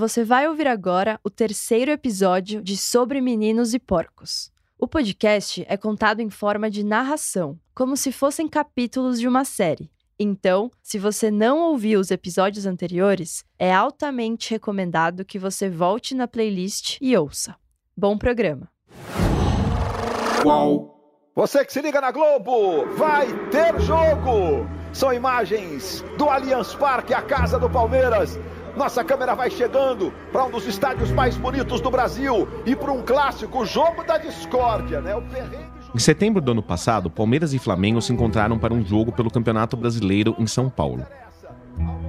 Você vai ouvir agora o terceiro episódio de Sobre Meninos e Porcos. O podcast é contado em forma de narração, como se fossem capítulos de uma série. Então, se você não ouviu os episódios anteriores, é altamente recomendado que você volte na playlist e ouça. Bom programa! Qual? Você que se liga na Globo, vai ter jogo! São imagens do Allianz Parque, a casa do Palmeiras. Nossa câmera vai chegando para um dos estádios mais bonitos do Brasil e para um clássico, jogo da discórdia, né? O Em setembro do ano passado, Palmeiras e Flamengo se encontraram para um jogo pelo Campeonato Brasileiro em São Paulo.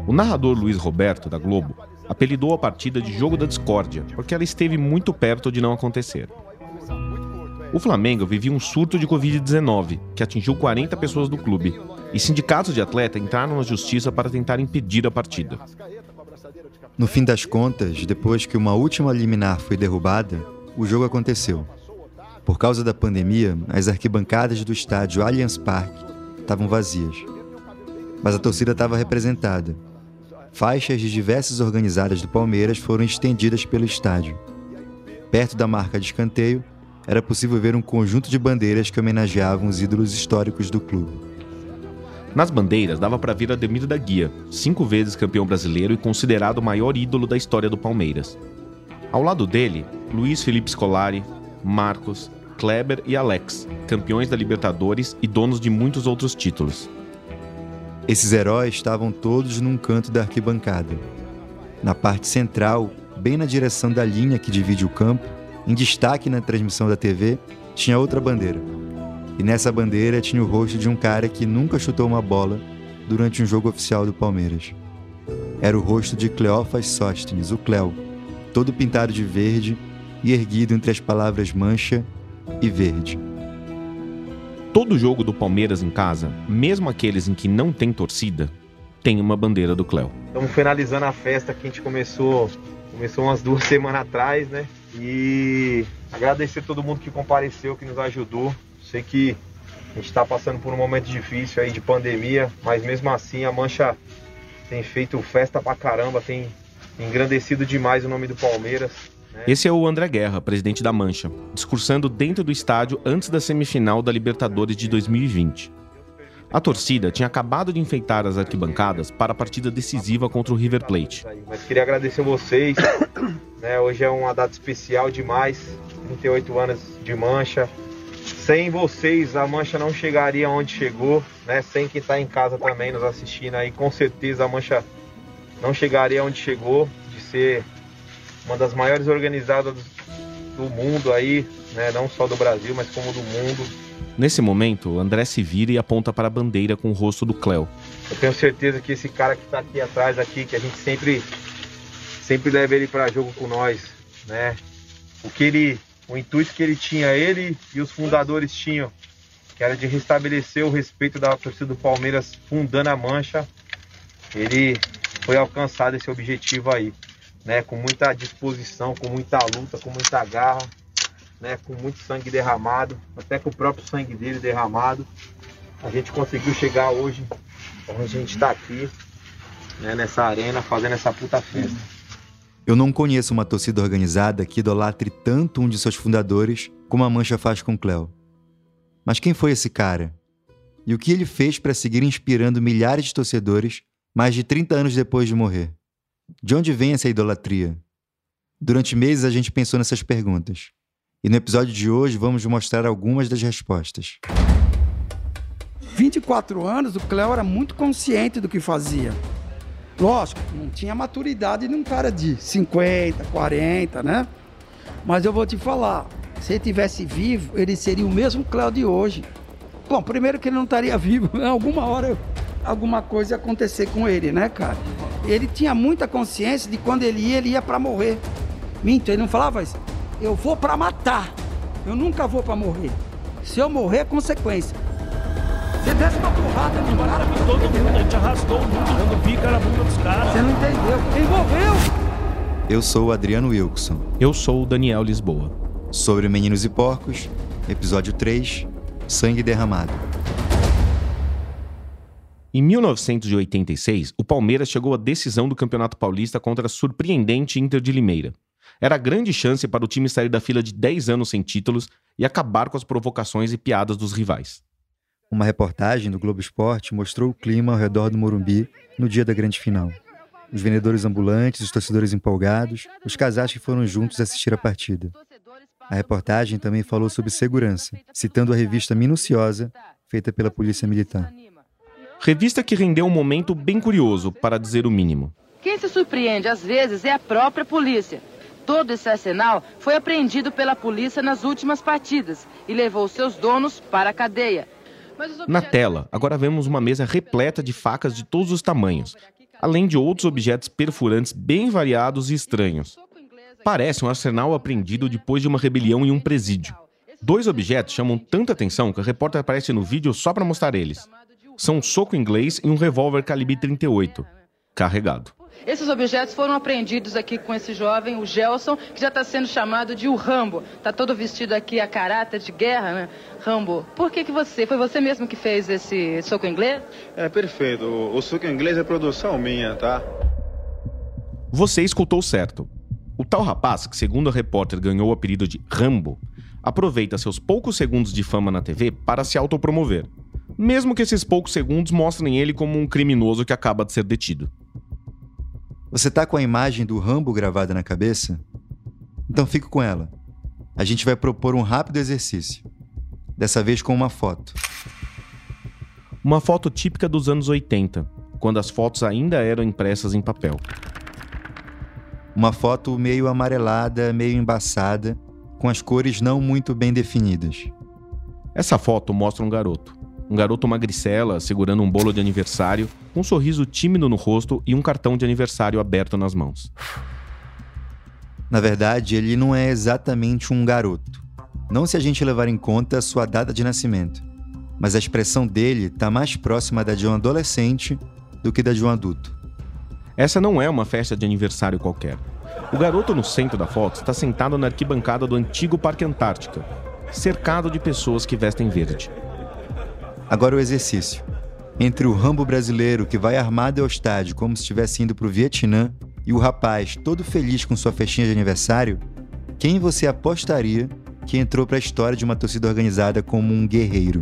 O narrador Luiz Roberto, da Globo, apelidou a partida de Jogo da Discórdia, porque ela esteve muito perto de não acontecer. O Flamengo vivia um surto de Covid-19, que atingiu 40 pessoas do clube, e sindicatos de atleta entraram na justiça para tentar impedir a partida. No fim das contas, depois que uma última liminar foi derrubada, o jogo aconteceu. Por causa da pandemia, as arquibancadas do estádio Allianz Parque estavam vazias. Mas a torcida estava representada. Faixas de diversas organizadas do Palmeiras foram estendidas pelo estádio. Perto da marca de escanteio, era possível ver um conjunto de bandeiras que homenageavam os ídolos históricos do clube. Nas bandeiras dava para ver Ademir da Guia, cinco vezes campeão brasileiro e considerado o maior ídolo da história do Palmeiras. Ao lado dele, Luiz Felipe Scolari, Marcos, Kleber e Alex, campeões da Libertadores e donos de muitos outros títulos. Esses heróis estavam todos num canto da arquibancada. Na parte central, bem na direção da linha que divide o campo, em destaque na transmissão da TV, tinha outra bandeira, e nessa bandeira tinha o rosto de um cara que nunca chutou uma bola durante um jogo oficial do Palmeiras. Era o rosto de Cleófas Sóstenes, o Cléo, todo pintado de verde e erguido entre as palavras mancha e verde. Todo jogo do Palmeiras em casa, mesmo aqueles em que não tem torcida, tem uma bandeira do Cléo. Estamos finalizando a festa que a gente começou, começou umas duas semanas atrás, né? E agradecer todo mundo que compareceu, que nos ajudou. Sei que a gente está passando por um momento difícil aí de pandemia, mas mesmo assim a Mancha tem feito festa pra caramba, tem engrandecido demais o nome do Palmeiras. Né? Esse é o André Guerra, presidente da Mancha, discursando dentro do estádio antes da semifinal da Libertadores de 2020. A torcida tinha acabado de enfeitar as arquibancadas para a partida decisiva contra o River Plate. Mas queria agradecer vocês. né? Hoje é uma data especial demais. 38 anos de mancha. Sem vocês, a Mancha não chegaria onde chegou, né? Sem quem está em casa também nos assistindo aí, com certeza a Mancha não chegaria onde chegou, de ser uma das maiores organizadas do mundo aí, né? Não só do Brasil, mas como do mundo. Nesse momento, André se vira e aponta para a bandeira com o rosto do Cléo. Eu tenho certeza que esse cara que está aqui atrás, aqui, que a gente sempre, sempre leva ele para jogo com nós, né? O que ele o intuito que ele tinha, ele e os fundadores tinham, que era de restabelecer o respeito da torcida do Palmeiras fundando a mancha, ele foi alcançado esse objetivo aí, né? Com muita disposição, com muita luta, com muita garra, né? Com muito sangue derramado, até com o próprio sangue dele derramado, a gente conseguiu chegar hoje onde a gente está aqui, né? Nessa arena, fazendo essa puta festa. Eu não conheço uma torcida organizada que idolatre tanto um de seus fundadores como a Mancha faz com Cléo. Mas quem foi esse cara? E o que ele fez para seguir inspirando milhares de torcedores mais de 30 anos depois de morrer? De onde vem essa idolatria? Durante meses a gente pensou nessas perguntas. E no episódio de hoje vamos mostrar algumas das respostas. 24 anos, o Cléo era muito consciente do que fazia. Lógico, não tinha maturidade de um cara de 50, 40, né? Mas eu vou te falar, se ele tivesse vivo, ele seria o mesmo Cléo de hoje. Bom, primeiro que ele não estaria vivo, né? alguma hora alguma coisa ia acontecer com ele, né, cara? Ele tinha muita consciência de quando ele ia, ele ia para morrer. Minto, ele não falava isso. Eu vou para matar. Eu nunca vou para morrer. Se eu morrer, é consequência. Você desce uma porrada no cara. Todo mundo, a gente arrastou o mundo dando pica na bunda dos caras. Você não entendeu. Envolveu! Eu sou o Adriano Wilson. Eu sou o Daniel Lisboa. Sobre Meninos e Porcos, episódio 3 Sangue Derramado. Em 1986, o Palmeiras chegou à decisão do Campeonato Paulista contra a surpreendente Inter de Limeira. Era a grande chance para o time sair da fila de 10 anos sem títulos e acabar com as provocações e piadas dos rivais. Uma reportagem do Globo Esporte mostrou o clima ao redor do Morumbi no dia da grande final. Os vendedores ambulantes, os torcedores empolgados, os casais que foram juntos assistir a partida. A reportagem também falou sobre segurança, citando a revista minuciosa feita pela Polícia Militar. Revista que rendeu um momento bem curioso, para dizer o mínimo. Quem se surpreende às vezes é a própria polícia. Todo esse arsenal foi apreendido pela polícia nas últimas partidas e levou seus donos para a cadeia. Na tela, agora vemos uma mesa repleta de facas de todos os tamanhos, além de outros objetos perfurantes bem variados e estranhos. Parece um arsenal apreendido depois de uma rebelião em um presídio. Dois objetos chamam tanta atenção que a repórter aparece no vídeo só para mostrar eles são um soco inglês e um revólver calibre 38, carregado. Esses objetos foram apreendidos aqui com esse jovem, o Gelson, que já está sendo chamado de o Rambo. Está todo vestido aqui a caráter de guerra, né? Rambo, por que, que você, foi você mesmo que fez esse soco inglês? É perfeito, o, o soco inglês é produção minha, tá? Você escutou certo. O tal rapaz, que segundo a repórter ganhou o apelido de Rambo, aproveita seus poucos segundos de fama na TV para se autopromover mesmo que esses poucos segundos mostrem ele como um criminoso que acaba de ser detido. Você tá com a imagem do Rambo gravada na cabeça? Então fique com ela. A gente vai propor um rápido exercício. Dessa vez com uma foto. Uma foto típica dos anos 80, quando as fotos ainda eram impressas em papel. Uma foto meio amarelada, meio embaçada, com as cores não muito bem definidas. Essa foto mostra um garoto, um garoto magricela segurando um bolo de aniversário, um sorriso tímido no rosto e um cartão de aniversário aberto nas mãos. Na verdade, ele não é exatamente um garoto. Não se a gente levar em conta a sua data de nascimento. Mas a expressão dele está mais próxima da de um adolescente do que da de um adulto. Essa não é uma festa de aniversário qualquer. O garoto no centro da foto está sentado na arquibancada do antigo Parque Antártica, cercado de pessoas que vestem verde. Agora o exercício. Entre o Rambo brasileiro que vai armado ao estádio como se estivesse indo para o Vietnã e o rapaz todo feliz com sua festinha de aniversário, quem você apostaria que entrou para a história de uma torcida organizada como um guerreiro?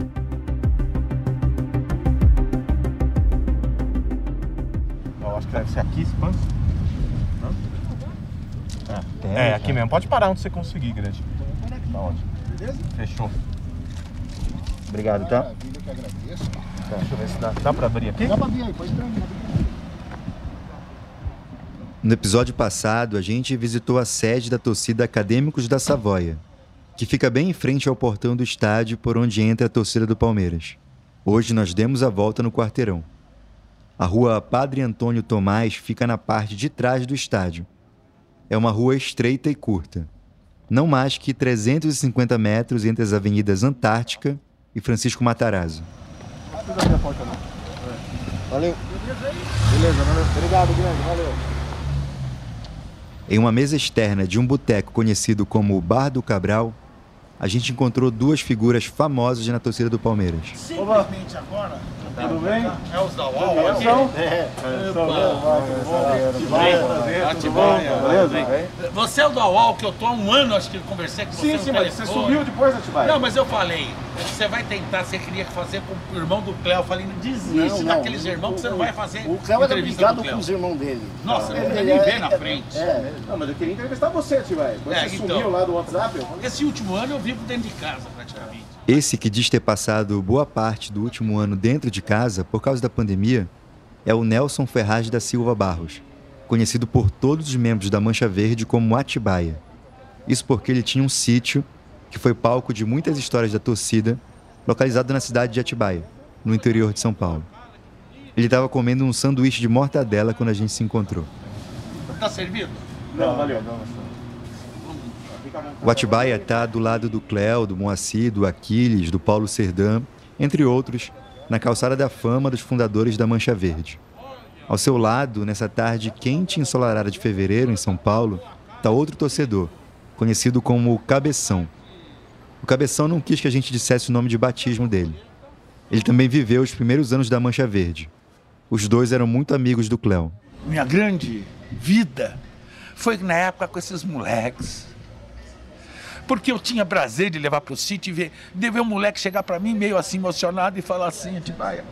Eu acho que deve ser aqui, Span. É, é, aqui mesmo. Pode parar onde você conseguir, grande. Tá ótimo. Beleza? Fechou. Obrigado, tá? Tá, deixa eu ver se dá, dá pra abrir aqui. Dá pra abrir aí, pode entrar. No episódio passado, a gente visitou a sede da torcida Acadêmicos da Savoia, que fica bem em frente ao portão do estádio por onde entra a torcida do Palmeiras. Hoje nós demos a volta no quarteirão. A rua Padre Antônio Tomás fica na parte de trás do estádio. É uma rua estreita e curta. Não mais que 350 metros entre as avenidas Antártica e Francisco Matarazzo. Valeu. Beleza, valeu. Obrigado, grande, valeu. Em uma mesa externa de um boteco conhecido como o Bar do Cabral, a gente encontrou duas figuras famosas na torcida do Palmeiras. Simplesmente agora. Tudo bem? É os da UOL aqui? É. Você é o da UOL, que eu tô há um ano, acho que eu conversei com você Sim, sim, mas você subiu depois, Atibaia? Não, mas eu falei, você vai tentar, você queria fazer com o irmão do Cléo. Eu falei, desiste daqueles irmãos que você não vai fazer O Cléo era brigado com os irmãos dele. Nossa, Ele- nem é- vê na é- frente. É, Não, mas eu queria entrevistar você, Atibaia. Quando É, você então. sumiu lá do WhatsApp, eu Esse último ano eu vivo dentro de casa, praticamente. Esse que diz ter passado boa parte do último ano dentro de casa por causa da pandemia é o Nelson Ferraz da Silva Barros, conhecido por todos os membros da Mancha Verde como Atibaia. Isso porque ele tinha um sítio que foi palco de muitas histórias da torcida, localizado na cidade de Atibaia, no interior de São Paulo. Ele estava comendo um sanduíche de mortadela quando a gente se encontrou. Tá servido? Não, valeu. O Atibaia está do lado do Cléo, do Moacir, do Aquiles, do Paulo Serdã, entre outros, na calçada da fama dos fundadores da Mancha Verde. Ao seu lado, nessa tarde quente e ensolarada de fevereiro, em São Paulo, está outro torcedor, conhecido como o Cabeção. O Cabeção não quis que a gente dissesse o nome de batismo dele. Ele também viveu os primeiros anos da Mancha Verde, Os dois eram muito amigos do Cléo. Minha grande vida foi na época com esses moleques. Porque eu tinha prazer de levar pro sítio e ver, de ver um moleque chegar para mim meio assim emocionado e falar assim, Atibaia,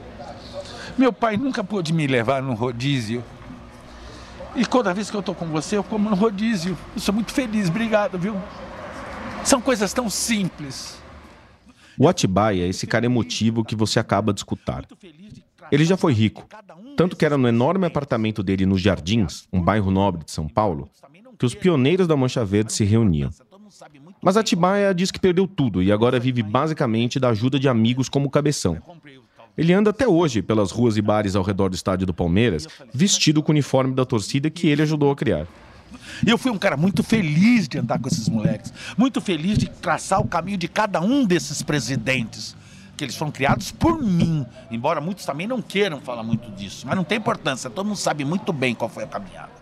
meu pai nunca pôde me levar num rodízio. E toda vez que eu tô com você, eu como no rodízio. Eu sou muito feliz, obrigado, viu? São coisas tão simples. O Atibaia é esse cara emotivo que você acaba de escutar. Ele já foi rico, tanto que era no enorme apartamento dele nos Jardins, um bairro nobre de São Paulo, que os pioneiros da Mancha Verde se reuniam. Mas Atibaia diz que perdeu tudo e agora vive basicamente da ajuda de amigos como o Cabeção. Ele anda até hoje pelas ruas e bares ao redor do estádio do Palmeiras, vestido com o uniforme da torcida que ele ajudou a criar. E eu fui um cara muito feliz de andar com esses moleques, muito feliz de traçar o caminho de cada um desses presidentes, que eles foram criados por mim, embora muitos também não queiram falar muito disso, mas não tem importância, todo mundo sabe muito bem qual foi a caminhada.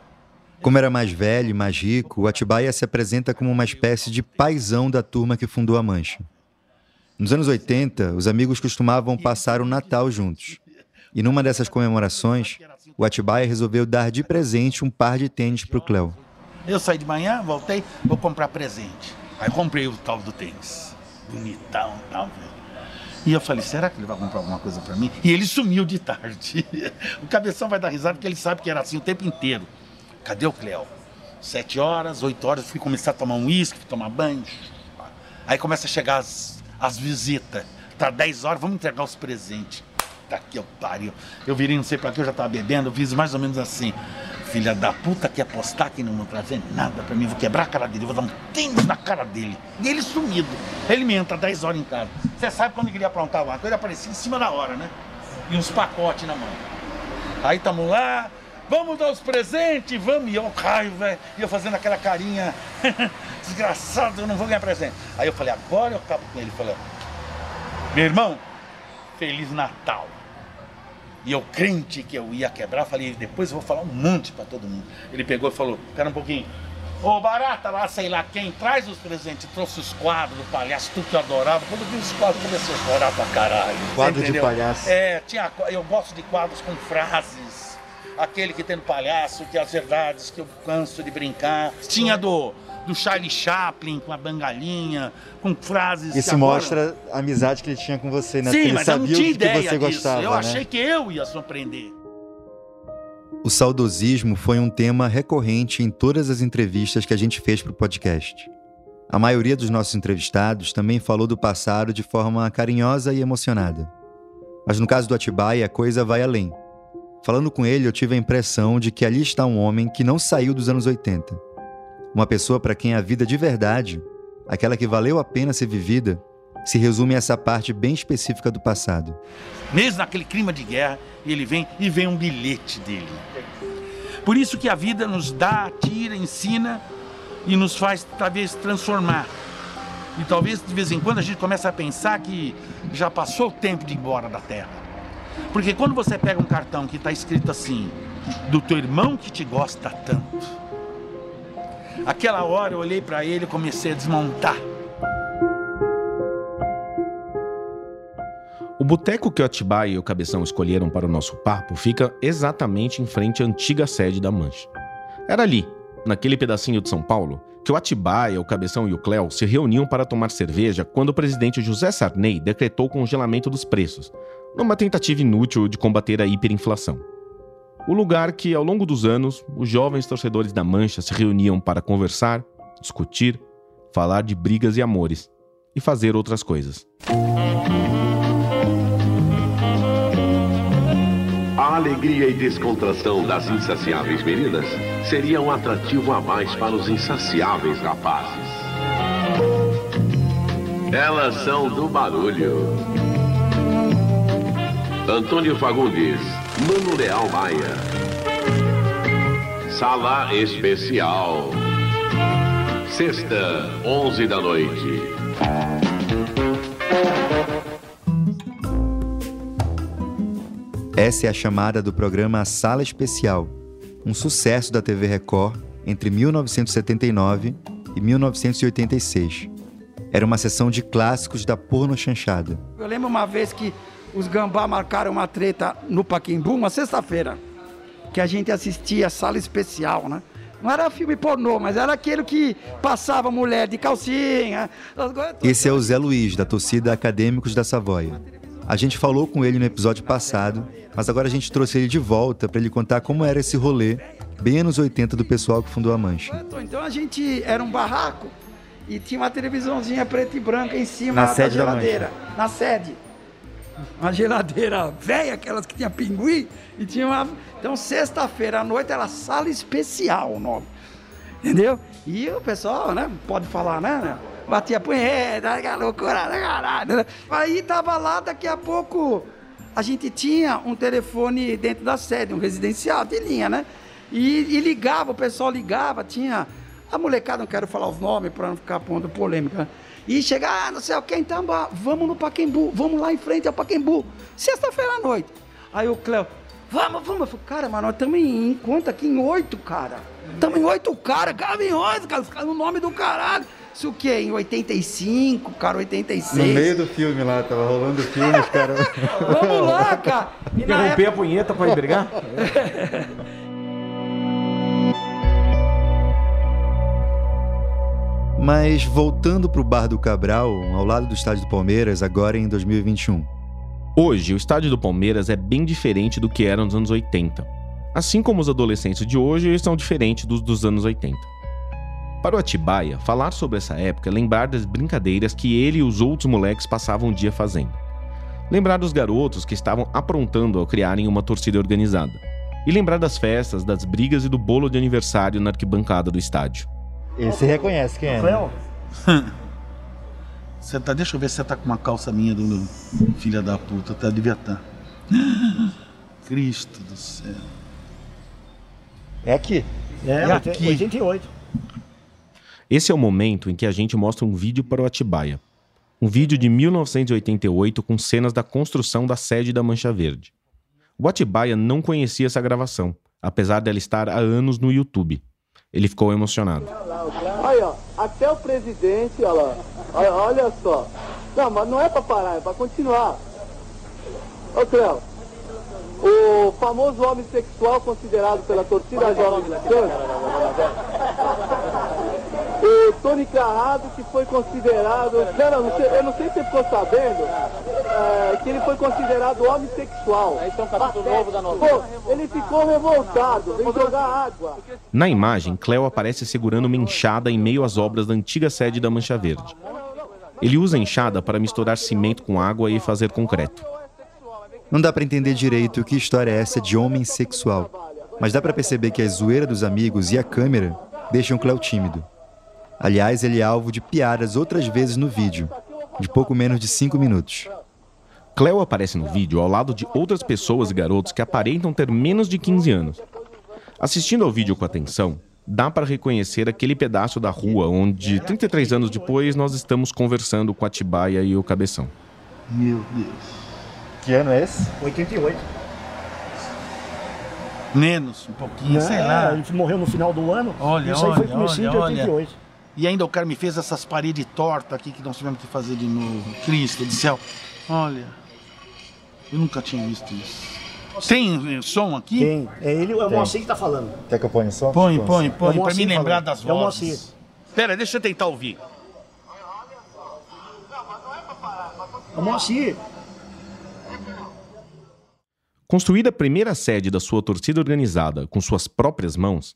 Como era mais velho e mais rico, o Atibaia se apresenta como uma espécie de paisão da turma que fundou a Mancha. Nos anos 80, os amigos costumavam passar o Natal juntos. E numa dessas comemorações, o Atibaia resolveu dar de presente um par de tênis para o Cléo. Eu saí de manhã, voltei, vou comprar presente. Aí comprei o tal do tênis. Bonitão tal. E eu falei, será que ele vai comprar alguma coisa para mim? E ele sumiu de tarde. O cabeção vai dar risada porque ele sabe que era assim o tempo inteiro. Cadê o Cléo? Sete horas, oito horas, fui começar a tomar um uísque, tomar banho. Aí começa a chegar as, as visitas. Tá dez horas, vamos entregar os presentes. Tá aqui, eu pariu. Eu virei, não sei pra que, eu já tava bebendo, eu fiz mais ou menos assim. Filha da puta que apostar que não vou trazer nada pra mim, vou quebrar a cara dele, vou dar um tênis na cara dele. E ele sumido. Ele me entra 10 horas em casa. Você sabe quando ele queria aprontar alguma coisa, ele aparecia em cima da hora, né? E uns pacotes na mão. Aí tamo lá, vamos dar os presentes, vamos. E eu caio, velho. E eu fazendo aquela carinha, desgraçado, eu não vou ganhar presente. Aí eu falei, agora eu acabo com ele. Falei, meu irmão, Feliz Natal. E eu crente que eu ia quebrar, falei, depois eu vou falar um monte para todo mundo. Ele pegou e falou, espera um pouquinho. Ô Barata lá, sei lá quem, traz os presentes, trouxe os quadros do palhaço, tu que eu adorava. Quando eu vi os quadros, comecei a chorar pra caralho. Quadro de palhaço. É, tinha, eu gosto de quadros com frases. Aquele que tem no palhaço, que as verdades, que eu canso de brincar. Tinha do do Charlie Chaplin com a bangalinha, com frases. Isso agora... mostra a amizade que ele tinha com você, né? Sim, Porque ele mas eu não sabia tinha o que ideia você disso. gostava. eu né? achei que eu ia surpreender. O saudosismo foi um tema recorrente em todas as entrevistas que a gente fez para o podcast. A maioria dos nossos entrevistados também falou do passado de forma carinhosa e emocionada. Mas no caso do Atibaia, a coisa vai além. Falando com ele, eu tive a impressão de que ali está um homem que não saiu dos anos 80. Uma pessoa para quem a vida de verdade, aquela que valeu a pena ser vivida, se resume a essa parte bem específica do passado. Mesmo naquele clima de guerra, ele vem e vem um bilhete dele. Por isso que a vida nos dá, tira, ensina e nos faz talvez transformar. E talvez de vez em quando a gente comece a pensar que já passou o tempo de ir embora da Terra. Porque quando você pega um cartão que está escrito assim, do teu irmão que te gosta tanto, aquela hora eu olhei para ele e comecei a desmontar. O boteco que o Atibaia e o Cabeção escolheram para o nosso papo fica exatamente em frente à antiga sede da Mancha. Era ali, naquele pedacinho de São Paulo, que o Atibaia, o Cabeção e o Cléo se reuniam para tomar cerveja quando o presidente José Sarney decretou o congelamento dos preços, numa tentativa inútil de combater a hiperinflação. O lugar que, ao longo dos anos, os jovens torcedores da Mancha se reuniam para conversar, discutir, falar de brigas e amores e fazer outras coisas. A alegria e descontração das insaciáveis meninas seria um atrativo a mais para os insaciáveis rapazes. Elas são do barulho. Antônio Fagundes, Mano Leal Maia. Sala especial. Sexta, 11 da noite. Essa é a chamada do programa Sala Especial, um sucesso da TV Record entre 1979 e 1986. Era uma sessão de clássicos da porno chanchada. Eu lembro uma vez que os gambá marcaram uma treta no Paquembu, uma sexta-feira, que a gente assistia sala especial, né? Não era filme pornô, mas era aquele que passava mulher de calcinha. Esse é o Zé Luiz, da torcida Acadêmicos da Savoia. A gente falou com ele no episódio passado, mas agora a gente trouxe ele de volta para ele contar como era esse rolê, bem anos 80 do pessoal que fundou a Mancha. Então a gente era um barraco e tinha uma televisãozinha preta e branca em cima Na da sede da geladeira. na sede. Uma geladeira velha, aquelas que tinha pinguim, e tinha uma. Então, sexta-feira à noite era sala especial o nome. Entendeu? E o pessoal, né? Pode falar, né? Batia punheta, que loucura, né, caralho. né? Aí tava lá, daqui a pouco a gente tinha um telefone dentro da sede, um residencial de linha, né? E, e ligava, o pessoal ligava, tinha. A molecada, não quero falar os nomes para não ficar pondo polêmica. E chegar, ah, não sei o que, então, vamos no Paquembu, vamos lá em frente ao Paquembu, sexta-feira à noite. Aí o Cléo, vamos, vamos. Eu falei, cara, mas nós estamos em, em conta aqui em oito, cara. Estamos em oito, cara, caminhões, cara, no nome do caralho. Isso o quê? Em 85, cara, 86. No meio do filme lá, tava rolando o filme, os caras. Vamos lá, cara. Interromper época- a punheta pra ir brigar? Mas voltando pro Bar do Cabral, ao lado do estádio do Palmeiras, agora em 2021. Hoje, o estádio do Palmeiras é bem diferente do que era nos anos 80. Assim como os adolescentes de hoje são diferentes dos dos anos 80. Para o Atibaia, falar sobre essa época é lembrar das brincadeiras que ele e os outros moleques passavam o dia fazendo. Lembrar dos garotos que estavam aprontando ao criarem uma torcida organizada. E lembrar das festas, das brigas e do bolo de aniversário na arquibancada do estádio. Esse reconhece quem é? né? Você tá, deixa eu ver se você tá com uma calça minha do, do filha da puta, tá? Devia estar. Cristo do céu. É aqui. É, É aqui. 88. Esse é o momento em que a gente mostra um vídeo para o Atibaia. Um vídeo de 1988 com cenas da construção da sede da Mancha Verde. O Atibaia não conhecia essa gravação, apesar dela estar há anos no YouTube. Ele ficou emocionado. Aí, ó, até o presidente, olha lá. Olha, olha só. Não, mas não é pra parar, é pra continuar. Ô, Cléo, o famoso homem sexual considerado pela torcida jovem do Santos, o Tony Carrado, que foi considerado. Não, não, não sei- eu não sei se você ficou sabendo é, que ele foi considerado homem sexual. Esse é um capítulo novo da novela. Pô, ele ficou revoltado, veio jogar água. Na imagem, Cleo aparece segurando uma enxada em meio às obras da antiga sede da Mancha Verde. Ele usa a enxada para misturar cimento com água e fazer concreto. Não dá pra entender direito que história é essa de homem sexual, mas dá pra perceber que a zoeira dos amigos e a câmera deixam Cléo tímido. Aliás, ele é alvo de piadas outras vezes no vídeo, de pouco menos de 5 minutos. Cleo aparece no vídeo ao lado de outras pessoas e garotos que aparentam ter menos de 15 anos. Assistindo ao vídeo com atenção, dá para reconhecer aquele pedaço da rua onde, 33 anos depois, nós estamos conversando com a Tibaia e o Cabeção. Meu Deus. Que ano é esse? 88. Menos, um pouquinho, sei É, lá. Ele morreu no final do ano. Olha, Isso aí olha, foi de olha, olha. 88. E ainda o cara me fez essas paredes tortas aqui que nós tivemos que fazer de novo. Cristo do céu. Olha. Eu nunca tinha visto isso. Tem eh, som aqui? Tem. É ele, é o. Moacir que tá falando. Quer que eu ponha som? Põe, põe, É o põe, pra Moacir me lembrar falando. das É o Moacir. vozes. Pera, deixa eu tentar ouvir. É o Moacir. Construir a primeira sede da sua torcida organizada com suas próprias mãos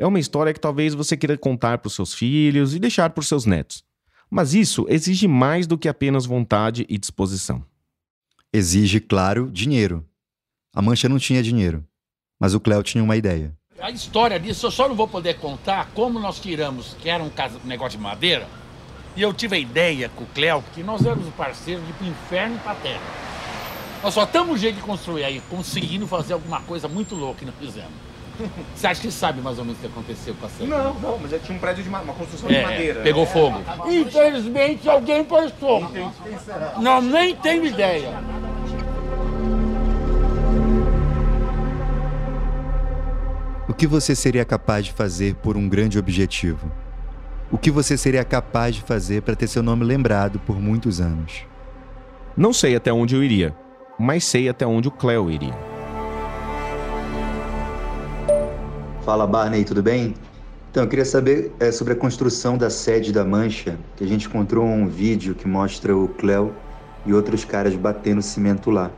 é uma história que talvez você queira contar para os seus filhos e deixar para os seus netos. Mas isso exige mais do que apenas vontade e disposição. Exige, claro, dinheiro. A Mancha não tinha dinheiro, mas o Cléo tinha uma ideia. A história disso eu só não vou poder contar como nós tiramos, que era um um negócio de madeira, e eu tive a ideia com o Cléo que nós éramos parceiros de ir pro inferno e pra terra. Nós só estamos jeito de construir aí, conseguindo fazer alguma coisa muito louca que nós fizemos. Você acha que sabe mais ou menos o que aconteceu com a sede? Não, não, mas eu tinha um prédio de ma- uma construção É, de madeira. pegou fogo. Infelizmente alguém pôs fogo. Não, nem tenho ideia. O que você seria capaz de fazer por um grande objetivo? O que você seria capaz de fazer para ter seu nome lembrado por muitos anos? Não sei até onde eu iria, mas sei até onde o Cléo iria. Fala Barney, tudo bem? Então, eu queria saber é, sobre a construção da sede da Mancha, que a gente encontrou um vídeo que mostra o Cléo e outros caras batendo cimento lá.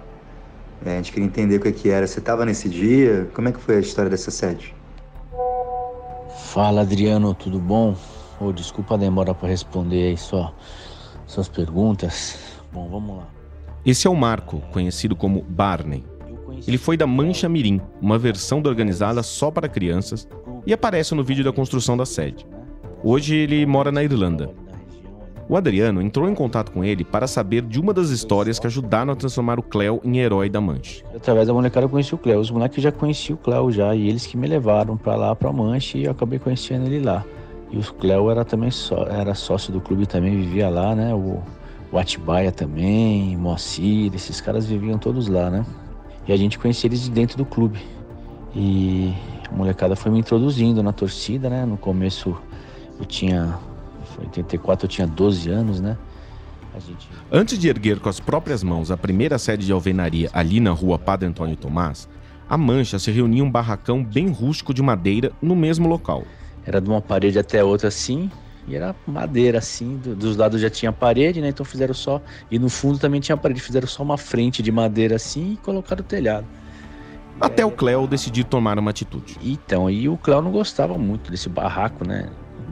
É, a gente queria entender o que, que era. Você estava nesse dia? Como é que foi a história dessa sede? Fala Adriano, tudo bom? Oh, desculpa a demora para responder aí só suas perguntas. Bom, vamos lá. Esse é o Marco, conhecido como Barney. Ele foi da Mancha Mirim, uma versão da organizada só para crianças, e aparece no vídeo da construção da sede. Hoje ele mora na Irlanda. O Adriano entrou em contato com ele para saber de uma das histórias que ajudaram a transformar o Cleo em herói da Mancha. Através da molecada eu conheci o Cleo. Os moleques já conheciam o Cleo já, e eles que me levaram para lá, para Mancha, e eu acabei conhecendo ele lá. E o Cleo era também só, era sócio do clube também, vivia lá, né? O, o Atibaia também, Moacir, esses caras viviam todos lá, né? E a gente conhecia eles de dentro do clube. E a molecada foi me introduzindo na torcida, né? No começo eu tinha. Foi 84, eu tinha 12 anos, né? Gente... Antes de erguer com as próprias mãos a primeira sede de alvenaria ali na rua Padre Antônio Tomás, a Mancha se reunia em um barracão bem rústico de madeira no mesmo local. Era de uma parede até outra assim, e era madeira assim, do, dos lados já tinha parede, né? Então fizeram só. E no fundo também tinha parede, fizeram só uma frente de madeira assim e colocaram o telhado. Até o Cléo decidir tomar uma atitude. Então, e o Cléo não gostava muito desse barraco, né?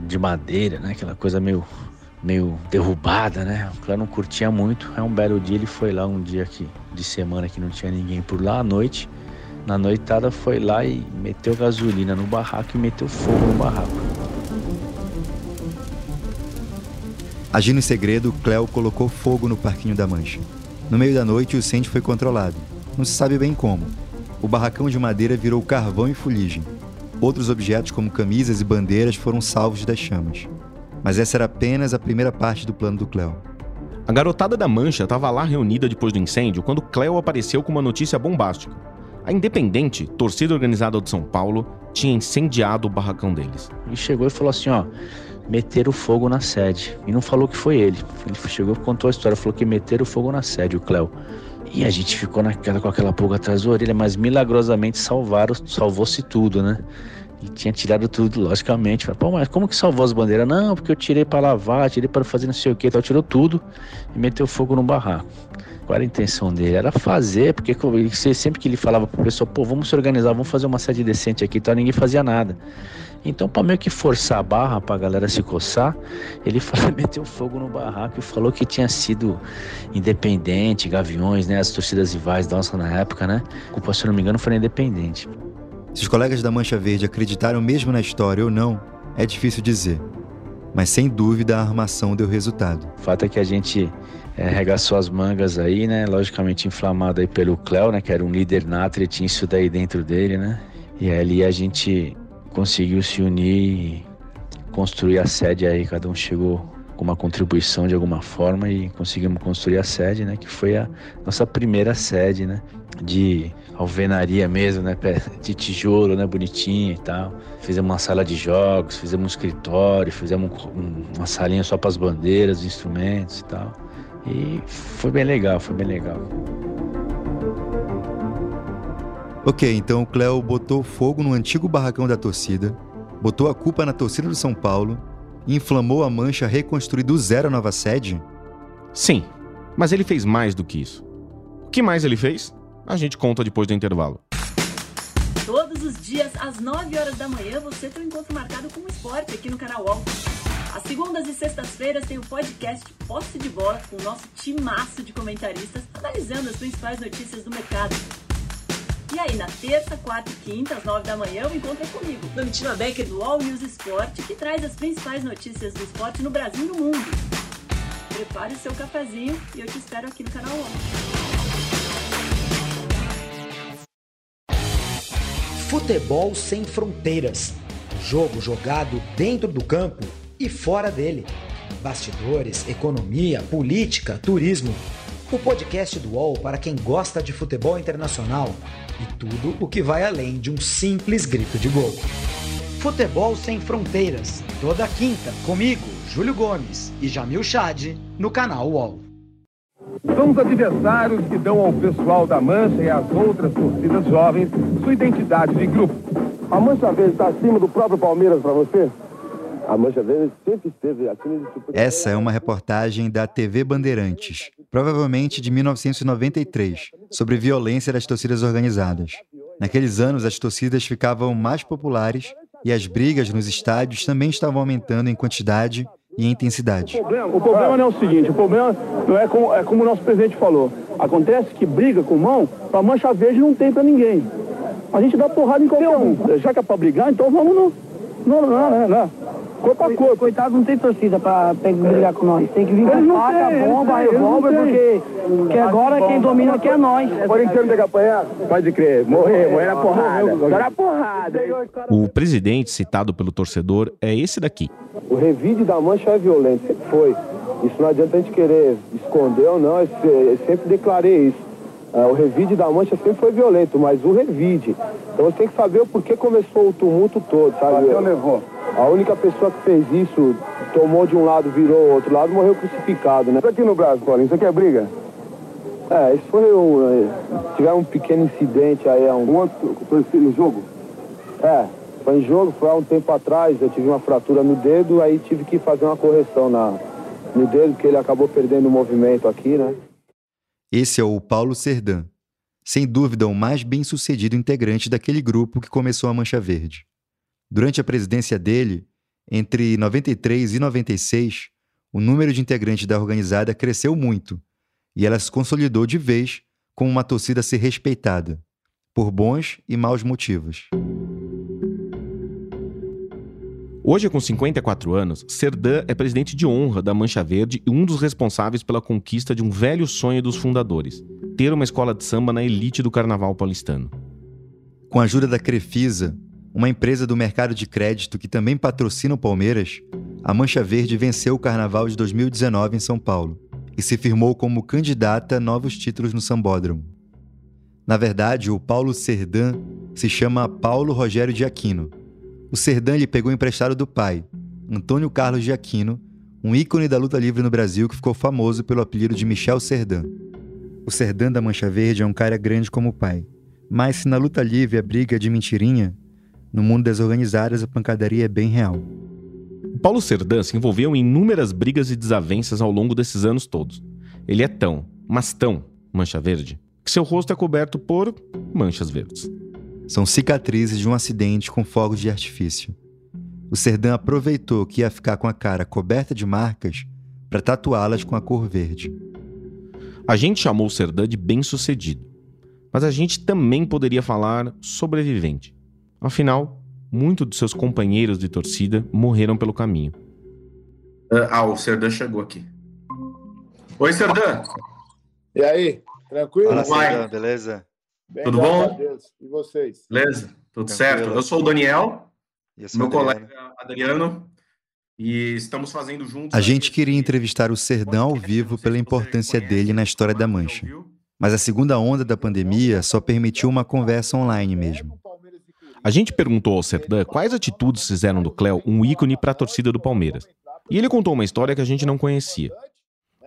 De madeira, né? Aquela coisa meio, meio derrubada, né? O Cléo não curtia muito. É um belo dia, ele foi lá um dia que, de semana que não tinha ninguém por lá à noite. Na noitada foi lá e meteu gasolina no barraco e meteu fogo no barraco. Agindo em segredo, Cleo colocou fogo no parquinho da mancha. No meio da noite, o incêndio foi controlado. Não se sabe bem como. O barracão de madeira virou carvão e fuligem. Outros objetos, como camisas e bandeiras, foram salvos das chamas. Mas essa era apenas a primeira parte do plano do Cleo. A garotada da Mancha estava lá reunida depois do incêndio quando Cleo apareceu com uma notícia bombástica. A Independente, torcida organizada de São Paulo, tinha incendiado o barracão deles. E chegou e falou assim: ó, meteram fogo na sede. E não falou que foi ele. Ele chegou contou a história, falou que meteram fogo na sede, o Cléo. E a gente ficou naquela, com aquela pulga atrás da orelha, mas milagrosamente salvaram, salvou-se tudo, né? E tinha tirado tudo, logicamente. Falei, Pô, mas como que salvou as bandeiras? Não, porque eu tirei para lavar, tirei para fazer não sei o que, então tirou tudo e meteu fogo no barraco. Qual era a intenção dele? Era fazer, porque sempre que ele falava pro pessoal, pô, vamos se organizar, vamos fazer uma sede decente aqui, então ninguém fazia nada. Então, para meio que forçar a barra para a galera se coçar, ele falou, meteu fogo no barraco e falou que tinha sido independente, Gaviões, né, as torcidas rivais nossa na época, né? Culpa, se eu não me engano, foi independente. Se os colegas da Mancha Verde acreditaram mesmo na história ou não, é difícil dizer. Mas sem dúvida a armação deu resultado. O fato é que a gente é, regaçou as mangas aí, né? Logicamente inflamado aí pelo Cléo, né? Que era um líder nato, ele tinha isso daí dentro dele, né? E ali a gente conseguiu se unir e construir a sede aí, cada um chegou com uma contribuição de alguma forma e conseguimos construir a sede, né, que foi a nossa primeira sede, né, de alvenaria mesmo, né, de tijolo, né, bonitinho e tal. Fizemos uma sala de jogos, fizemos um escritório, fizemos uma salinha só para as bandeiras, instrumentos e tal. E foi bem legal, foi bem legal. Ok, então o Cléo botou fogo no antigo barracão da torcida, botou a culpa na torcida do São Paulo inflamou a mancha reconstruir do zero a nova sede? Sim, mas ele fez mais do que isso. O que mais ele fez? A gente conta depois do intervalo. Todos os dias, às 9 horas da manhã, você tem um encontro marcado com o esporte aqui no canal UOL. Às segundas e sextas-feiras tem o podcast Posse de Bola com o nosso timaço de comentaristas analisando as principais notícias do mercado. E aí, na terça, quarta e quinta, às nove da manhã, eu encontro comigo, Domitila Becker, do All News Esporte, que traz as principais notícias do esporte no Brasil e no mundo. Prepare o seu cafezinho e eu te espero aqui no canal ONU. Futebol sem fronteiras. Jogo jogado dentro do campo e fora dele. Bastidores, economia, política, turismo. O podcast do UOL para quem gosta de futebol internacional e tudo o que vai além de um simples grito de gol. Futebol Sem Fronteiras, toda quinta, comigo, Júlio Gomes e Jamil Chad, no canal UOL. São os adversários que dão ao pessoal da Mancha e às outras torcidas jovens sua identidade de grupo. A Mancha Verde está acima do próprio Palmeiras para você? A Mancha Verde sempre esteve acima de Essa é uma reportagem da TV Bandeirantes, provavelmente de 1993, sobre violência das torcidas organizadas. Naqueles anos, as torcidas ficavam mais populares e as brigas nos estádios também estavam aumentando em quantidade e intensidade. O problema, o problema não é o seguinte, o problema não é como, é como o nosso presidente falou. Acontece que briga com mão, para mancha verde não tem para ninguém. A gente dá porrada em qualquer um. Já que é para brigar, então vamos no. Não, não, não, não. Corpo a corpo. Coitado, não tem torcida pra, pra brigar com nós. Tem que vir com faca, têm, bomba, revólver, porque, porque agora quem domina aqui é nós. Porém, que você não tem que apanhar? Pode crer. Morrer, morrer na porrada. Agora na porrada. O presidente citado pelo torcedor é esse daqui. O revide da mancha é violento, sempre foi. Isso não adianta a gente querer esconder ou não, eu sempre declarei isso. Ah, o revide da mancha sempre foi violento, mas o revide. Então você tem que saber o porquê começou o tumulto todo, sabe? levou. A única pessoa que fez isso, tomou de um lado, virou o outro lado, morreu crucificado, né? Isso aqui no Brasil, Paulinho, isso aqui é briga? É, isso foi um. eh, Tiver um pequeno incidente aí há um. Um outro foi no jogo? É, foi em jogo, foi há um tempo atrás, eu tive uma fratura no dedo, aí tive que fazer uma correção na, no dedo, porque ele acabou perdendo o movimento aqui, né? Esse é o Paulo Serdã, sem dúvida o mais bem-sucedido integrante daquele grupo que começou a Mancha Verde. Durante a presidência dele, entre 93 e 96, o número de integrantes da organizada cresceu muito e ela se consolidou de vez como uma torcida a ser respeitada, por bons e maus motivos. Hoje, com 54 anos, Serdã é presidente de honra da Mancha Verde e um dos responsáveis pela conquista de um velho sonho dos fundadores: ter uma escola de samba na elite do carnaval paulistano. Com a ajuda da Crefisa, uma empresa do mercado de crédito que também patrocina o Palmeiras, a Mancha Verde venceu o Carnaval de 2019 em São Paulo e se firmou como candidata a novos títulos no Sambódromo. Na verdade, o Paulo Serdã se chama Paulo Rogério de Aquino. O Serdã lhe pegou emprestado do pai, Antônio Carlos de Aquino, um ícone da luta livre no Brasil que ficou famoso pelo apelido de Michel Serdã. O Serdã da Mancha Verde é um cara grande como o pai. Mas se na luta livre a briga é de mentirinha, no mundo das organizadas a pancadaria é bem real. Paulo Serdã se envolveu em inúmeras brigas e desavenças ao longo desses anos todos. Ele é tão, mas tão, mancha verde, que seu rosto é coberto por manchas verdes. São cicatrizes de um acidente com fogos de artifício. O Serdã aproveitou que ia ficar com a cara coberta de marcas para tatuá-las com a cor verde. A gente chamou o Serdã de bem-sucedido, mas a gente também poderia falar sobrevivente. Afinal, muitos de seus companheiros de torcida morreram pelo caminho. Ah, o Serdã chegou aqui. Oi, Serdã. E aí, tranquilo? Fala, Serdã, beleza? Bem, Tudo bom? E vocês? Beleza? Tudo Tranquilo. certo? Eu sou o Daniel, sou meu o Adriano. colega Adriano, e estamos fazendo juntos. A gente queria entrevistar o Serdã ao vivo pela importância dele na história da Mancha. Mas a segunda onda da pandemia só permitiu uma conversa online mesmo. A gente perguntou ao Serdã quais atitudes fizeram do Cléo um ícone para a torcida do Palmeiras. E ele contou uma história que a gente não conhecia.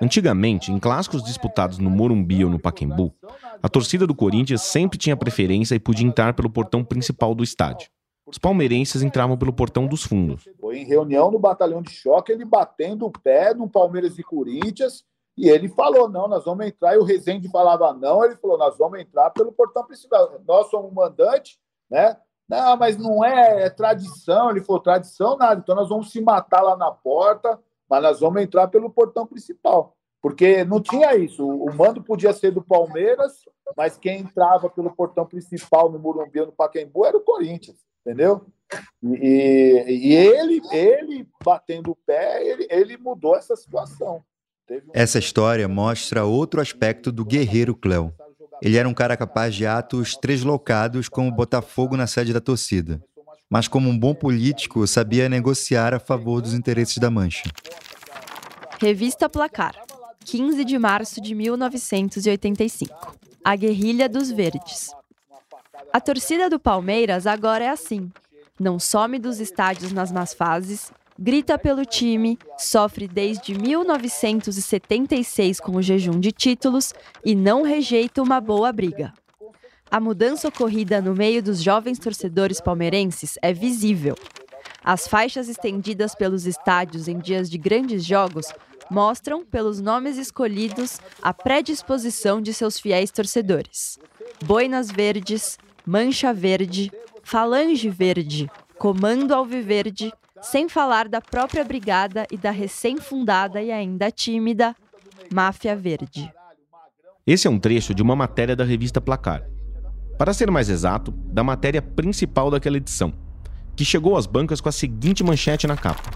Antigamente, em clássicos disputados no Morumbi ou no Pacaembu, a torcida do Corinthians sempre tinha preferência e podia entrar pelo portão principal do estádio. Os palmeirenses entravam pelo portão dos fundos. Foi em reunião no batalhão de choque, ele batendo o pé no Palmeiras e Corinthians, e ele falou: não, nós vamos entrar. E o Rezende falava: não, ele falou: nós vamos entrar pelo portão principal. Nós somos mandante, né? Não, mas não é, é tradição. Ele falou: tradição nada, então nós vamos se matar lá na porta, mas nós vamos entrar pelo portão principal. Porque não tinha isso. O mando podia ser do Palmeiras, mas quem entrava pelo portão principal no Morumbi ou no Pacaembu era o Corinthians, entendeu? E, e ele, ele batendo o pé, ele, ele mudou essa situação. Um- Essa história mostra outro aspecto do guerreiro Cléo. Ele era um cara capaz de atos treslocados, como botar fogo na sede da torcida. Mas, como um bom político, sabia negociar a favor dos interesses da Mancha. Revista Placar, 15 de março de 1985. A Guerrilha dos Verdes. A torcida do Palmeiras agora é assim. Não some dos estádios nas más fases, grita pelo time, sofre desde 1976 com o jejum de títulos e não rejeita uma boa briga. A mudança ocorrida no meio dos jovens torcedores palmeirenses é visível. As faixas estendidas pelos estádios em dias de grandes jogos mostram, pelos nomes escolhidos, a predisposição de seus fiéis torcedores. Boinas Verdes, Mancha Verde, Falange Verde, Comando Alviverde, sem falar da própria brigada e da recém-fundada e ainda tímida Máfia Verde. Esse é um trecho de uma matéria da revista Placar. Para ser mais exato, da matéria principal daquela edição, que chegou às bancas com a seguinte manchete na capa: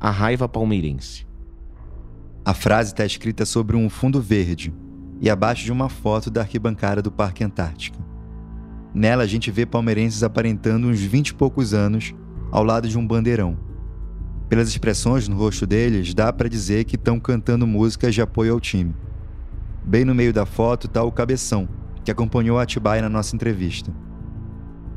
A raiva palmeirense. A frase está escrita sobre um fundo verde e abaixo de uma foto da arquibancada do Parque Antártica. Nela a gente vê palmeirenses aparentando uns 20 e poucos anos ao lado de um bandeirão. Pelas expressões no rosto deles, dá para dizer que estão cantando músicas de apoio ao time. Bem no meio da foto está o Cabeção, que acompanhou a Atibaia na nossa entrevista.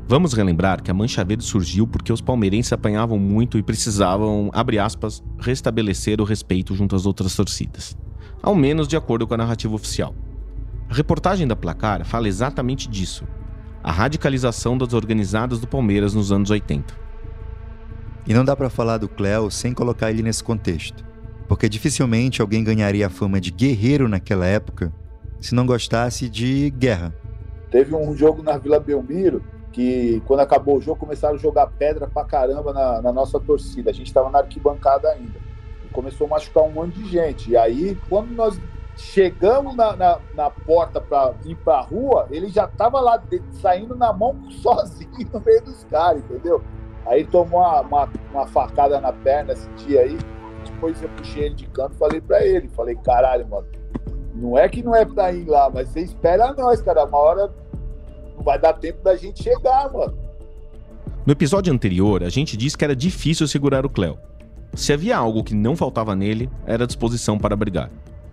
Vamos relembrar que a Mancha Verde surgiu porque os palmeirenses apanhavam muito e precisavam, abre aspas, restabelecer o respeito junto às outras torcidas. Ao menos de acordo com a narrativa oficial. A reportagem da Placar fala exatamente disso. A radicalização das organizadas do Palmeiras nos anos 80. E não dá para falar do Cléo sem colocar ele nesse contexto, porque dificilmente alguém ganharia a fama de guerreiro naquela época se não gostasse de guerra. Teve um jogo na Vila Belmiro que, quando acabou o jogo, começaram a jogar pedra pra caramba na, na nossa torcida. A gente estava na arquibancada ainda. E começou a machucar um monte de gente. E aí, quando nós chegamos na, na, na porta para ir para a rua, ele já estava lá de, saindo na mão sozinho no meio dos caras, entendeu? Aí tomou uma, uma, uma, facada na perna esse dia aí. Depois eu puxei ele de canto e falei para ele: falei, caralho, mano, não é que não é pra ir lá, mas você espera nós, cara. Uma hora não vai dar tempo da gente chegar, mano. No episódio anterior, a gente disse que era difícil segurar o Cléo. Se havia algo que não faltava nele, era disposição para brigar.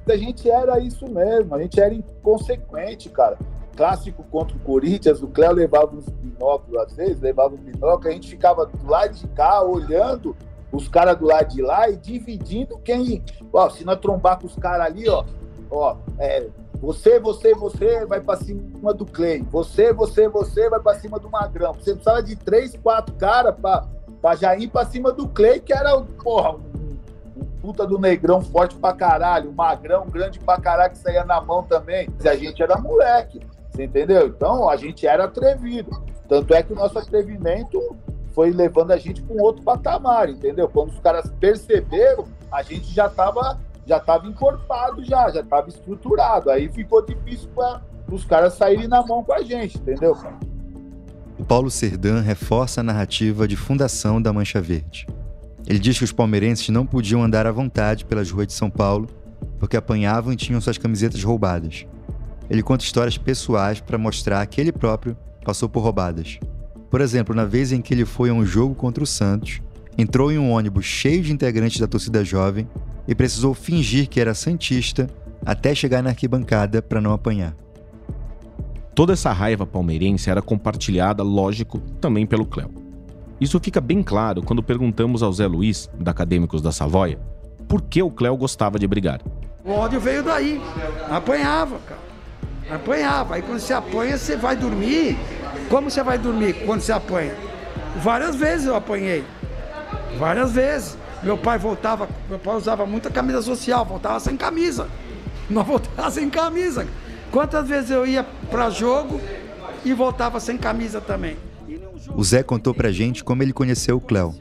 A gente era isso mesmo, a gente era inconsequente, cara. Clássico contra o Corinthians, o Cléo levava uns binóculos às vezes, levava um binóculo, a gente ficava do lado de cá olhando os caras do lado de lá e dividindo quem. Ó, se nós trombar com os caras ali, ó, ó, é, você, você, você vai para cima do Clay. Você, você, você vai para cima do Magrão. Você precisava de três, quatro caras para já ir para cima do Clay, que era porra, um, um, puta do negrão forte pra caralho, um magrão grande pra caralho que saía na mão também. E a gente era moleque, você entendeu? Então a gente era atrevido. Tanto é que o nosso atrevimento foi levando a gente para um outro patamar, entendeu? Quando os caras perceberam, a gente já estava já estava encorpado já, já estava estruturado. Aí ficou difícil para os caras saírem na mão com a gente, entendeu, cara? Paulo Serdan reforça a narrativa de fundação da Mancha Verde. Ele diz que os palmeirenses não podiam andar à vontade pelas ruas de São Paulo porque apanhavam e tinham suas camisetas roubadas. Ele conta histórias pessoais para mostrar que ele próprio passou por roubadas. Por exemplo, na vez em que ele foi a um jogo contra o Santos, entrou em um ônibus cheio de integrantes da torcida jovem e precisou fingir que era santista até chegar na arquibancada para não apanhar. Toda essa raiva palmeirense era compartilhada, lógico, também pelo Cléo. Isso fica bem claro quando perguntamos ao Zé Luiz, da Acadêmicos da Savoia, por que o Cléo gostava de brigar. O ódio veio daí. Apanhava, cara. Apanhava. Aí quando você apanha, você vai dormir. Como você vai dormir quando você apanha? Várias vezes eu apanhei. Várias vezes. Meu pai voltava, meu pai usava muita camisa social, voltava sem camisa. Não voltava sem camisa. Quantas vezes eu ia para jogo e voltava sem camisa também. O Zé contou pra gente como ele conheceu o Cléo.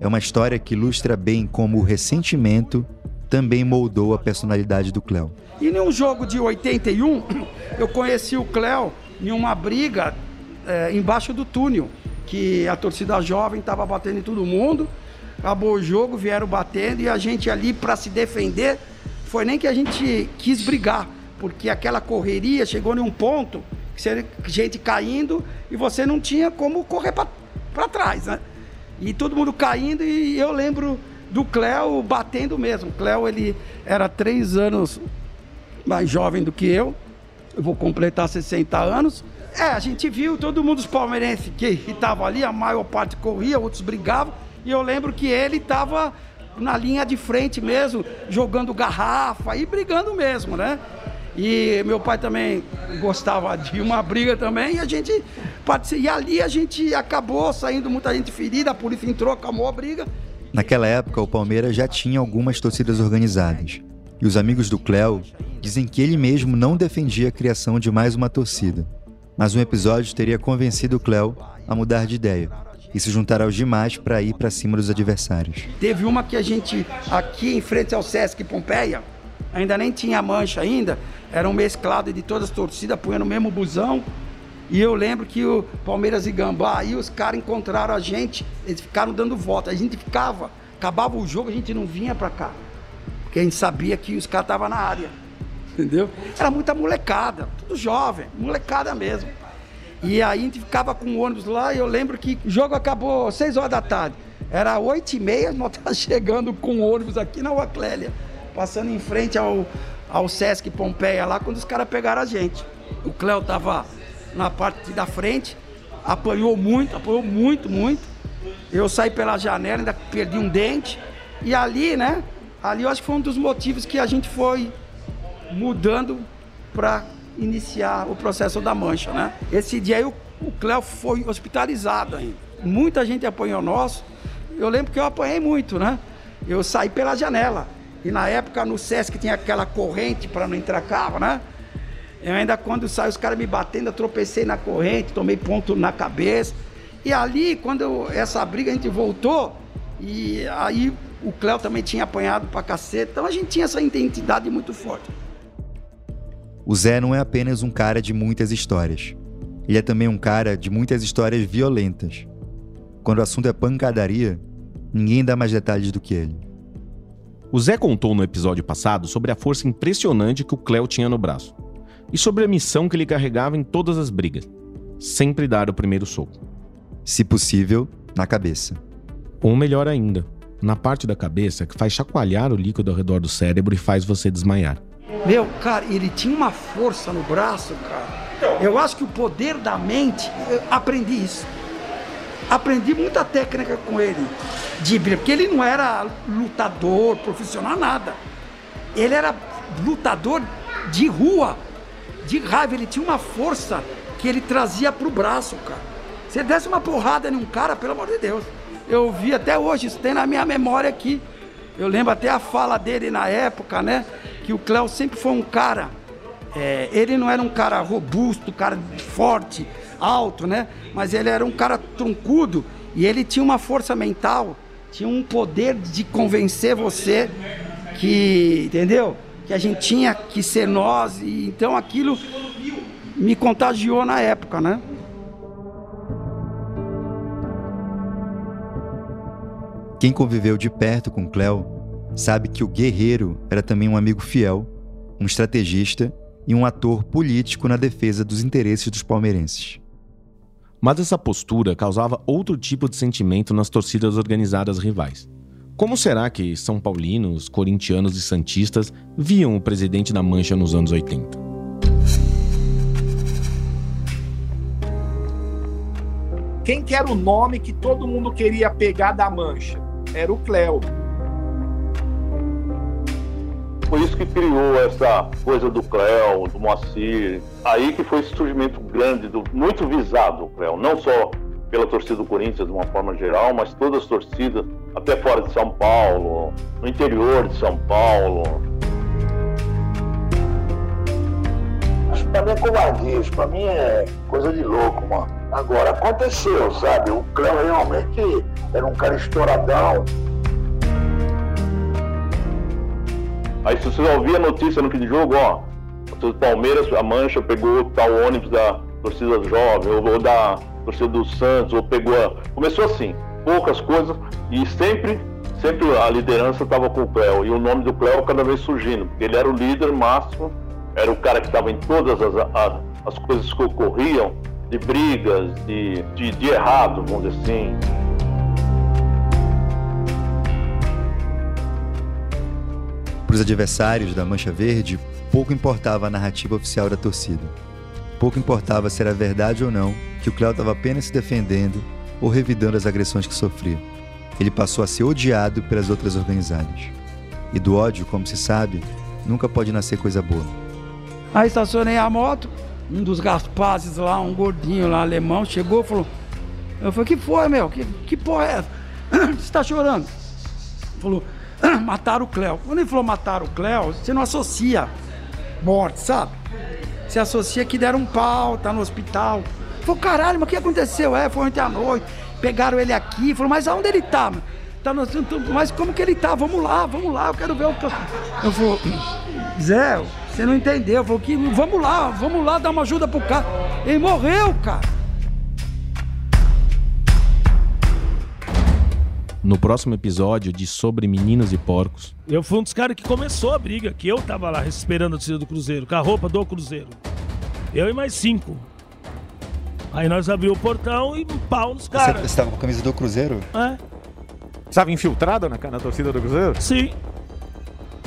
É uma história que ilustra bem como o ressentimento também moldou a personalidade do Cléo. E em um jogo de 81, eu conheci o Cléo em uma briga é, embaixo do túnel, que a torcida jovem estava batendo em todo mundo acabou o jogo, vieram batendo e a gente ali para se defender, foi nem que a gente quis brigar, porque aquela correria chegou em um ponto que gente caindo e você não tinha como correr para trás, né? E todo mundo caindo e eu lembro do Cléo batendo mesmo. O Cléo, ele era três anos mais jovem do que eu. Eu vou completar 60 anos. É, a gente viu todo mundo, os palmeirenses que estavam ali, a maior parte corria, outros brigavam. E eu lembro que ele estava na linha de frente mesmo, jogando garrafa e brigando mesmo, né? E meu pai também gostava de uma briga também, e a gente e ali a gente acabou saindo muita gente ferida, a polícia entrou, acalmou a briga. Naquela época, o Palmeiras já tinha algumas torcidas organizadas. E os amigos do Cléo dizem que ele mesmo não defendia a criação de mais uma torcida. Mas um episódio teria convencido o Cléo a mudar de ideia e se juntar aos demais para ir para cima dos adversários. Teve uma que a gente, aqui em frente ao Sesc Pompeia, ainda nem tinha mancha ainda, era um mesclado de todas as torcidas, punhando no mesmo busão. E eu lembro que o Palmeiras e Gambá, aí os caras encontraram a gente, eles ficaram dando volta. A gente ficava, acabava o jogo, a gente não vinha para cá. Porque a gente sabia que os caras estavam na área. Entendeu? Era muita molecada, tudo jovem, molecada mesmo. E aí a gente ficava com o ônibus lá e eu lembro que o jogo acabou às 6 horas da tarde. Era 8 e meia, nós estávamos chegando com o ônibus aqui na Rua Clélia, passando em frente ao, ao Sesc Pompeia lá, quando os caras pegaram a gente. O Cléo tava na parte da frente, apanhou muito, apanhou muito, muito. Eu saí pela janela, ainda perdi um dente. E ali, né? Ali eu acho que foi um dos motivos que a gente foi mudando para iniciar o processo da mancha, né? Esse dia aí o, o Cléo foi hospitalizado ainda. Muita gente apanhou nosso. Eu lembro que eu apanhei muito, né? Eu saí pela janela. E na época no Sesc tinha aquela corrente para não entrar carro, né? Eu ainda quando saiu os caras me batendo, eu tropecei na corrente, tomei ponto na cabeça. E ali, quando eu, essa briga a gente voltou, e aí o Cléo também tinha apanhado pra cacete, então a gente tinha essa identidade muito forte. O Zé não é apenas um cara de muitas histórias. Ele é também um cara de muitas histórias violentas. Quando o assunto é pancadaria, ninguém dá mais detalhes do que ele. O Zé contou no episódio passado sobre a força impressionante que o Cléo tinha no braço e sobre a missão que ele carregava em todas as brigas: sempre dar o primeiro soco. Se possível, na cabeça. Ou melhor ainda, na parte da cabeça que faz chacoalhar o líquido ao redor do cérebro e faz você desmaiar. Meu, cara, ele tinha uma força no braço, cara. Eu acho que o poder da mente, aprendi isso. Aprendi muita técnica com ele de porque ele não era lutador profissional, nada. Ele era lutador de rua, de raiva. Ele tinha uma força que ele trazia pro braço, cara. Você desse uma porrada em um cara, pelo amor de Deus. Eu vi até hoje, isso tem na minha memória aqui. Eu lembro até a fala dele na época, né? Que o Cléo sempre foi um cara. É, ele não era um cara robusto, cara forte, alto, né? Mas ele era um cara troncudo e ele tinha uma força mental, tinha um poder de convencer você que, entendeu? Que a gente tinha que ser nós. E, então aquilo me contagiou na época, né? Quem conviveu de perto com Cléo sabe que o guerreiro era também um amigo fiel, um estrategista e um ator político na defesa dos interesses dos palmeirenses. Mas essa postura causava outro tipo de sentimento nas torcidas organizadas rivais. Como será que São Paulinos, corintianos e santistas viam o presidente da Mancha nos anos 80? Quem que era o nome que todo mundo queria pegar da Mancha? era o Cléo. Por isso que criou essa coisa do Cléo, do Moacir. Aí que foi esse surgimento grande, do, muito visado o Cléo, não só pela torcida do Corinthians de uma forma geral, mas todas as torcidas, até fora de São Paulo, no interior de São Paulo. Acho que pra mim é covardia, isso pra mim é coisa de louco, mano. Agora aconteceu, sabe? O Cléo realmente era um cara estouradão. Aí se você ouvir a notícia no fim de jogo, ó, o Palmeiras, a Mancha pegou tal ônibus da torcida jovem, ou, ou da torcida do Santos, ou pegou. A... Começou assim, poucas coisas, e sempre, sempre a liderança estava com o Cléo, e o nome do Cléo cada vez surgindo, porque ele era o líder máximo, era o cara que estava em todas as, as, as, coisas que ocorriam, de brigas, de, de, de errado, vamos dizer assim. Para os adversários da Mancha Verde, pouco importava a narrativa oficial da torcida. Pouco importava se era verdade ou não que o Cléo estava apenas se defendendo ou revidando as agressões que sofria. ele passou a ser odiado pelas outras organizadas. E do ódio, como se sabe, nunca pode nascer coisa boa. Aí estacionei a moto, um dos Gaspazes lá, um gordinho lá, alemão, chegou e falou. Eu falei, que foi, meu? Que, que porra é essa? Você tá chorando? Falou, mataram o Cléo. Quando ele falou mataram o Cléo, você não associa morte, sabe? Você associa que deram um pau, tá no hospital. Falou, caralho, mas o que aconteceu? É, foi ontem à noite, pegaram ele aqui. Falou, mas aonde ele tá? tá no, mas como que ele tá? Vamos lá, vamos lá, eu quero ver o que. Eu falei, Zé, você não entendeu. Falou que vamos lá, vamos lá dar uma ajuda pro cara. Ele morreu, cara. No próximo episódio de Sobre Meninos e Porcos, Eu fui um dos caras que começou a briga, que eu tava lá esperando a torcida do Cruzeiro, com a roupa do Cruzeiro. Eu e mais cinco. Aí nós abrimos o portão e um pau nos Você caras. estava com a camisa do Cruzeiro? É. Estava infiltrado na, na torcida do Cruzeiro? Sim.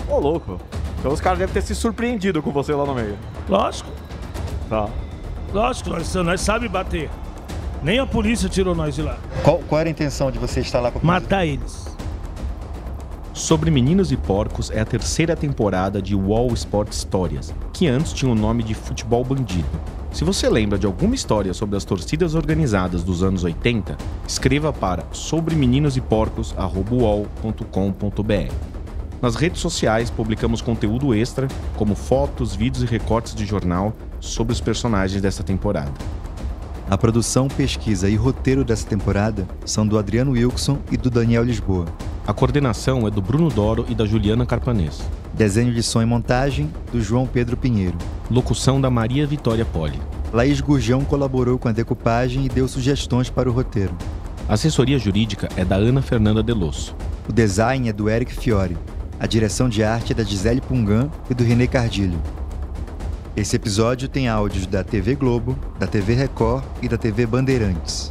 Ô, louco. Então os caras devem ter se surpreendido com você lá no meio. Lógico. Tá. Lógico, nós, nós sabe bater. Nem a polícia tirou nós de lá. Qual, qual era a intenção de você estar lá com a camisa? Matar eles. Sobre Meninos e Porcos é a terceira temporada de Wall Sport Histórias, que antes tinha o nome de Futebol Bandido. Se você lembra de alguma história sobre as torcidas organizadas dos anos 80, escreva para sobremeninoseporcos.com.br. Nas redes sociais publicamos conteúdo extra, como fotos, vídeos e recortes de jornal sobre os personagens dessa temporada. A produção, pesquisa e roteiro dessa temporada são do Adriano Wilson e do Daniel Lisboa. A coordenação é do Bruno Doro e da Juliana Carpanês. Desenho de som e montagem do João Pedro Pinheiro. Locução da Maria Vitória Poli. Laís Gurjão colaborou com a decupagem e deu sugestões para o roteiro. A assessoria jurídica é da Ana Fernanda Delosso. O design é do Eric Fiore. A direção de arte é da Gisele Pungan e do René Cardilho. Esse episódio tem áudios da TV Globo, da TV Record e da TV Bandeirantes.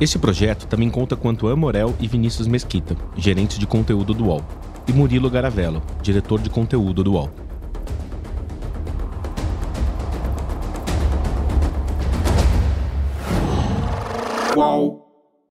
Esse projeto também conta com Antoine Morel e Vinícius Mesquita, gerentes de conteúdo do UOL, e Murilo Garavello, diretor de conteúdo do UOL. Qual?